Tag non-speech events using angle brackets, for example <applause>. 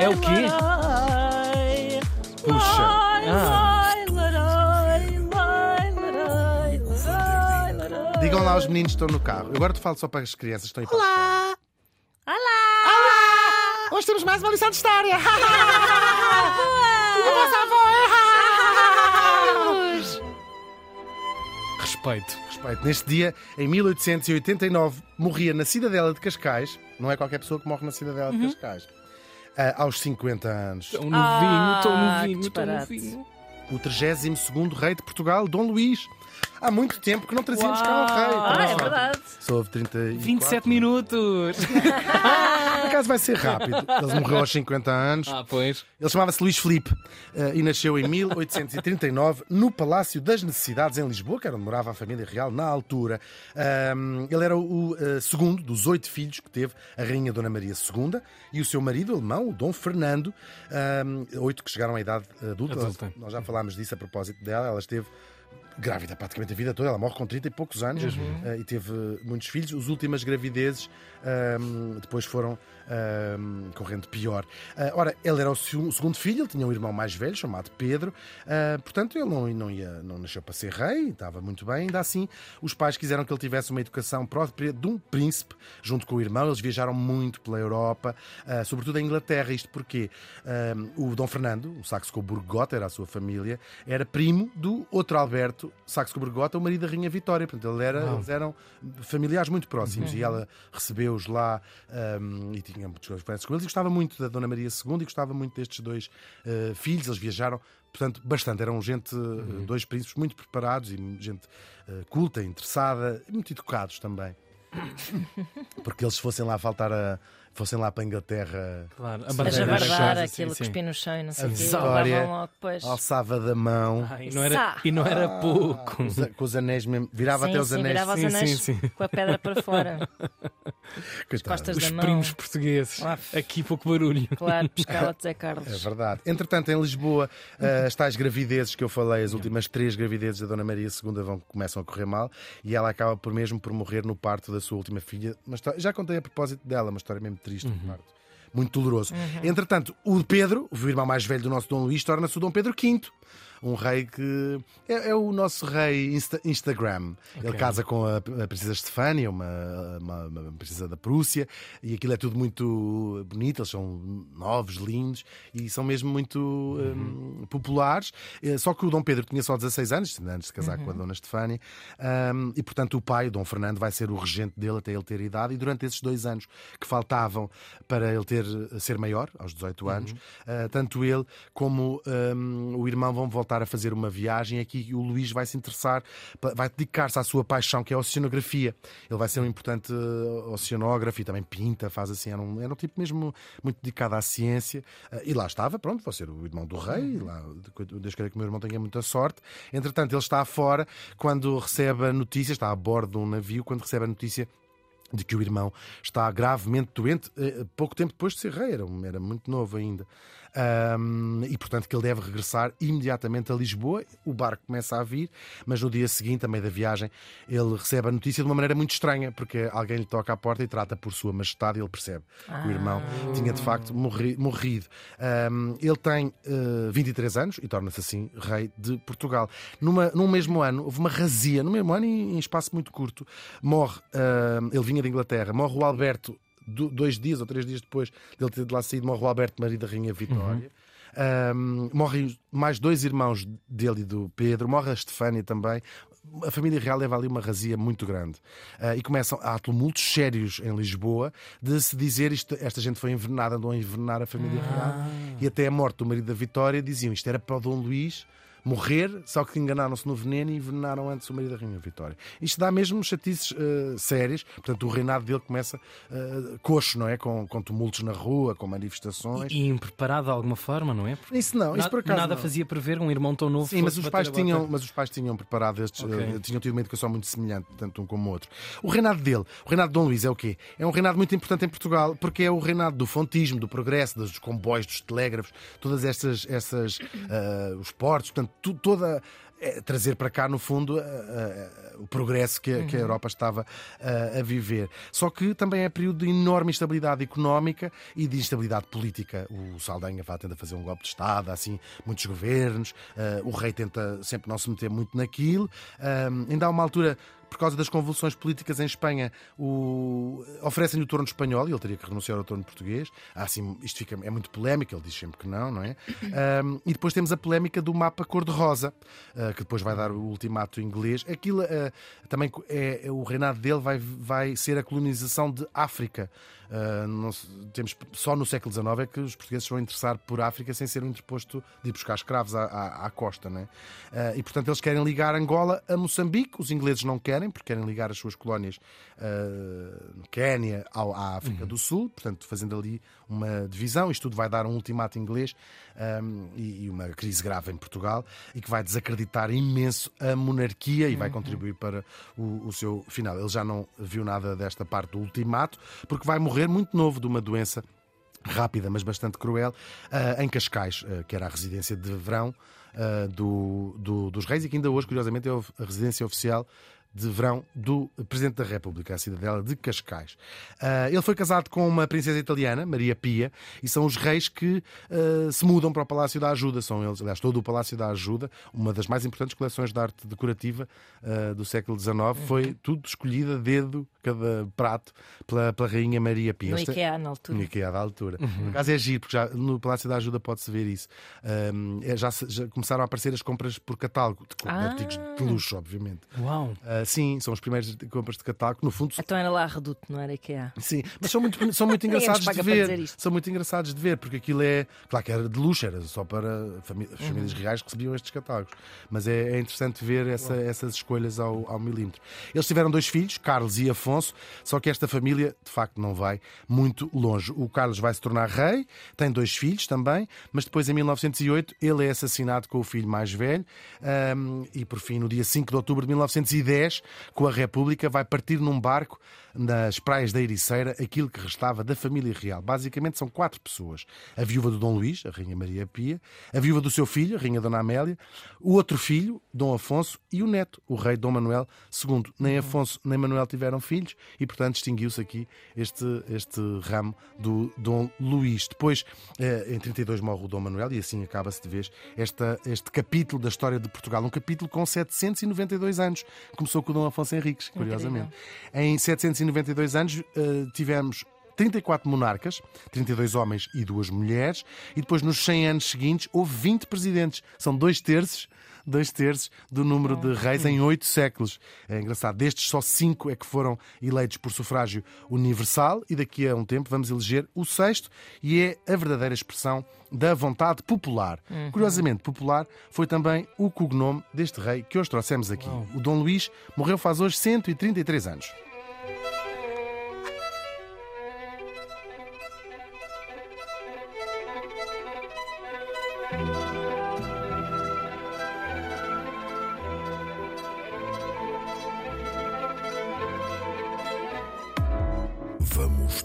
É o quê? Puxa. Ah. Digam lá aos meninos que estão no carro. Eu agora te falo só para as crianças que estão aí para Olá! Olá! Hoje temos mais uma lição de história! <laughs> A vossa avó Respeito. Respeito. Neste dia, em 1889, morria na Cidadela de Cascais. Não é qualquer pessoa que morre na Cidadela de Cascais. ah, aos 50 anos. Tão novinho, tão Ah, novinho, que tão disparate. novinho. O 32 rei de Portugal, Dom Luís. Há muito tempo que não trazíamos cá um rei. Ah, é verdade. Só houve 34. 27 minutos. <laughs> Por acaso vai ser rápido. Ele morreu aos 50 anos. Ah, pois. Ele chamava-se Luís Filipe eh, e nasceu em 1839 no Palácio das Necessidades em Lisboa, que era onde morava a família real na altura. Ele era o eh, segundo dos oito filhos que teve a Rainha Dona Maria II e o seu marido alemão, o Dom Fernando, oito que chegaram à idade adulta. Adulta. Nós já falámos disso a propósito dela. Ela esteve grávida praticamente a vida toda. Ela morre com 30 e poucos anos eh, e teve muitos filhos. As últimas gravidezes ahm, depois foram ahm, correndo pior. Ah, ora, ele era o segundo filho, ele tinha um irmão mais velho chamado Pedro, ah, portanto, ele não, não, ia, não nasceu para ser rei, estava muito bem. Ainda assim, os pais quiseram que ele tivesse uma educação própria de um príncipe, junto com o irmão. Eles viajaram muito pela Europa, ah, sobretudo a Inglaterra. Isto porque ah, o Dom Fernando, o Saxe-Coburgo-Gotha, era a sua família, era primo do outro Alberto Saxe-Coburgo-Gotha, o marido da Rainha Vitória. Portanto, ele era, eles eram familiares muito próximos e ela recebeu-os lá ah, e tinha muitos conversas com eles e gostava muito da Dona Maria II e gostava muito destes dois ah, filhos. Eles viajaram, portanto, bastante. Eram gente, ah, dois príncipes muito preparados e gente ah, culta, interessada e muito educados também. <laughs> Porque eles fossem lá faltar a. fossem lá para a Inglaterra. Claro, a sim, aquilo, sim. cuspir no chão e não sei o quê. Vitória. Logo depois. Alçava da mão. Ah, e, não era, Sá. e não era pouco. os, com os anéis mesmo. Virava Sim, até os sim, anéis. virava os Sim, anéis sim, sim. com a pedra para fora. <laughs> Coitado. costas Os da mão. primos portugueses. Uf. Aqui pouco barulho. Claro, <laughs> pescava Zé É Carlos. verdade. Entretanto, em Lisboa, eh, as tais gravidezes que eu falei, as últimas três gravidezes da Dona Maria II vão, começam a correr mal e ela acaba por mesmo por morrer no parto da sua última filha. História- já contei a propósito dela, uma história mesmo triste, o parto. Muito doloroso. Entretanto, o Pedro, o irmão mais velho do nosso Dom Luís, torna-se o Dom Pedro V. Um rei que é, é o nosso rei Insta- Instagram. Ele casa com a, a princesa Estefânia, uma, uma, uma princesa da Prússia, e aquilo é tudo muito bonito. Eles são novos, lindos e são mesmo muito hum, populares. Eh, Só que o Dom Pedro tinha só 16 anos, antes de casar com a Dona Estefânia, hum, e portanto o pai, o Dom Fernando, vai ser o regente dele até ele ter idade. E durante esses dois anos que faltavam para ele ter, ser maior, aos 18 anos, eh, tanto ele como hum, o irmão vão voltar a fazer uma viagem. Aqui o Luís vai se interessar, vai dedicar-se à sua paixão, que é a oceanografia. Ele vai ser um importante eh, oceanógrafo e também pinta, faz assim, era um, era um tipo mesmo muito dedicado à ciência. Eh, e lá estava, pronto, vou ser o irmão do rei, lá, Deus queira que o meu irmão tenha muita sorte. Entretanto, ele está fora quando recebe a notícia, está a bordo de um navio, quando recebe a notícia de que o irmão está gravemente doente, eh, pouco tempo depois de ser rei, era, um- era muito novo ainda. Ahm, e portanto que ele deve regressar imediatamente a Lisboa. O barco começa a vir, mas no dia seguinte, a meio da viagem, ele recebe a notícia de uma maneira muito estranha, porque alguém lhe toca à porta e trata por Sua Majestade e ele percebe que o irmão tinha de facto morri- morrido. Ahm, ele tem eh, 23 anos e torna-se assim rei de Portugal. Numa, num mesmo ano, houve uma razia, no mesmo ano e em espaço muito curto, morre, ahm, ele vinha de Inglaterra, morre o Alberto do- dois dias ou três dias depois dele ter de lá saído, morre o Alberto, marido da Rainha Vitória. Ahm, morrem mais dois irmãos dele e do Pedro, morre a Estefânia também. A família real leva ali uma razia muito grande. Ah, e começam, há tumultos sérios em Lisboa de se dizer isto, esta gente foi envenenada, andou a envenenar a família real. E até a morte do marido da Vitória diziam isto era para o Dom Luís morrer, só que enganaram-se no veneno e envenenaram antes o marido da Rainha Vitória. Isto dá mesmo chatices eh, sérias, portanto o reinado dele começa eh, coxo, não é? Com, com tumultos na rua, com manifestações. E impreparado de alguma forma, não é? Porque Isso não, isso nada, por acaso nada não. fazia prever um irmão tão novo. Sim, mas os, pais tinham, mas os pais tinham preparado estes, eh, tinham tido uma educação muito semelhante, tanto um como o outro. O reinado dele, o reinado de Dom Luís, é o quê? É um reinado muito importante em Portugal, porque é o reinado do fontismo, do progresso, dos comboios, dos telégrafos, todas estas, essas, eh, os portos, portanto, toda é trazer para cá, no fundo, o progresso que, a- que a Europa estava a, viver. Só que também é período de enorme instabilidade económica e de instabilidade política. O Saldanha vai tenta fazer um golpe de Estado, há assim muitos governos, eh, o rei tenta sempre não se meter muito naquilo. Ainda há uma altura por causa das convulsões políticas em Espanha, o... oferecem-lhe o torno espanhol e ele teria que renunciar ao torno português. Assim, isto fica... é muito polémico, ele diz sempre que não, não é? Um, e depois temos a polémica do mapa cor-de-rosa, uh, que depois vai dar o ultimato inglês. Aquilo uh, também é, é- o reinado dele vai, vai ser a colonização de África. Uh, não temos, só no século XIX é que os portugueses se vão interessar por África sem ser um interposto de ir buscar escravos à, à- à costa. Né? E portanto eles querem ligar Angola a Moçambique, os ingleses não querem, porque querem ligar as suas colónias no Quénia ao, à África do Sul, portanto fazendo ali uma divisão. Isto tudo vai dar um ultimato inglês um, e, e uma crise grave em Portugal e que vai desacreditar imenso a monarquia e vai contribuir para o, o seu final. Ele já não viu nada desta parte do ultimato, porque vai morrer muito novo de uma doença rápida, mas bastante cruel, ah, em Cascais, ah, que era a residência de verão ah, do, do- dos reis e que ainda hoje, curiosamente, é a residência oficial de verão do Presidente da República, a cidadela de Cascais. Ah, ele foi casado com uma princesa italiana, Maria Pia, e são os reis que ah, se mudam para o Palácio da Ajuda. São eles, aliás, todo o Palácio da Ajuda, uma das mais importantes coleções de arte decorativa ah, do século XIX, foi tudo escolhido a dedo, cada prato, pela, pela Rainha Maria Pia. No têm- IKEA, na altura. no IKEA da altura. Por acaso é giro, porque já no Palácio da Ajuda pode-se ver isso. Ahm, é, já, já começaram a aparecer as compras por catálogo, de Ah. artigos de luxo, obviamente. Uau! Sim, são os primeiros compras de catálogo. No fundo, Então era lá reduto, não era IKEA. Sim, mas são muito, são muito <laughs> engraçados de ver. São muito engraçados de ver, porque aquilo é. Claro que era de luxo, era só para famílias Uhum. reais que recebiam estes catálogos. Mas é, é interessante ver essa- essas escolhas ao, ao milímetro. Eles tiveram dois filhos, Carlos e Afonso, só que esta família, de facto, não vai muito longe. O Carlos vai se tornar rei, tem dois filhos também, mas depois, em 1908, ele é assassinado com o filho mais velho. ahm, e, por fim, no dia 5 de outubro de 1910, com a República, vai partir num barco nas praias da Ericeira aquilo que restava da família real. Basicamente são quatro pessoas: a viúva do Dom Luís, a Rainha Maria Pia, a viúva do seu filho, a Rainha Dona Amélia, o outro filho, Dom Afonso, e o neto, o rei Dom Manuel II. Nem Afonso nem Manuel tiveram filhos e, portanto, distinguiu-se aqui este, este ramo do Dom Luís. Depois, eh, em 32, morre o Dom Manuel e assim acaba-se de vez esta, este capítulo da história de Portugal. Um capítulo com 792 anos. Começou com o Dom Afonso Henriques, curiosamente. Em 792 anos eh, tivemos 34 monarcas, 32 homens e duas mulheres, e depois nos 100 anos seguintes houve 20 presidentes. São dois terços, dois terços do número de reis em oito séculos. É engraçado. Destes, só cinco é que foram eleitos por sufrágio universal, e daqui a um tempo vamos eleger o sexto, e é a verdadeira expressão da vontade popular. Curiosamente, popular foi também o cognome deste rei que hoje trouxemos aqui. O Dom Luís morreu faz hoje 133 anos. Vamos